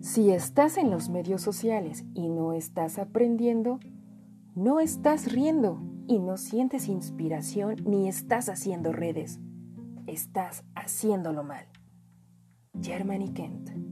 Si estás en los medios sociales y no estás aprendiendo, no estás riendo y no sientes inspiración ni estás haciendo redes. Estás haciéndolo mal. Germany Kent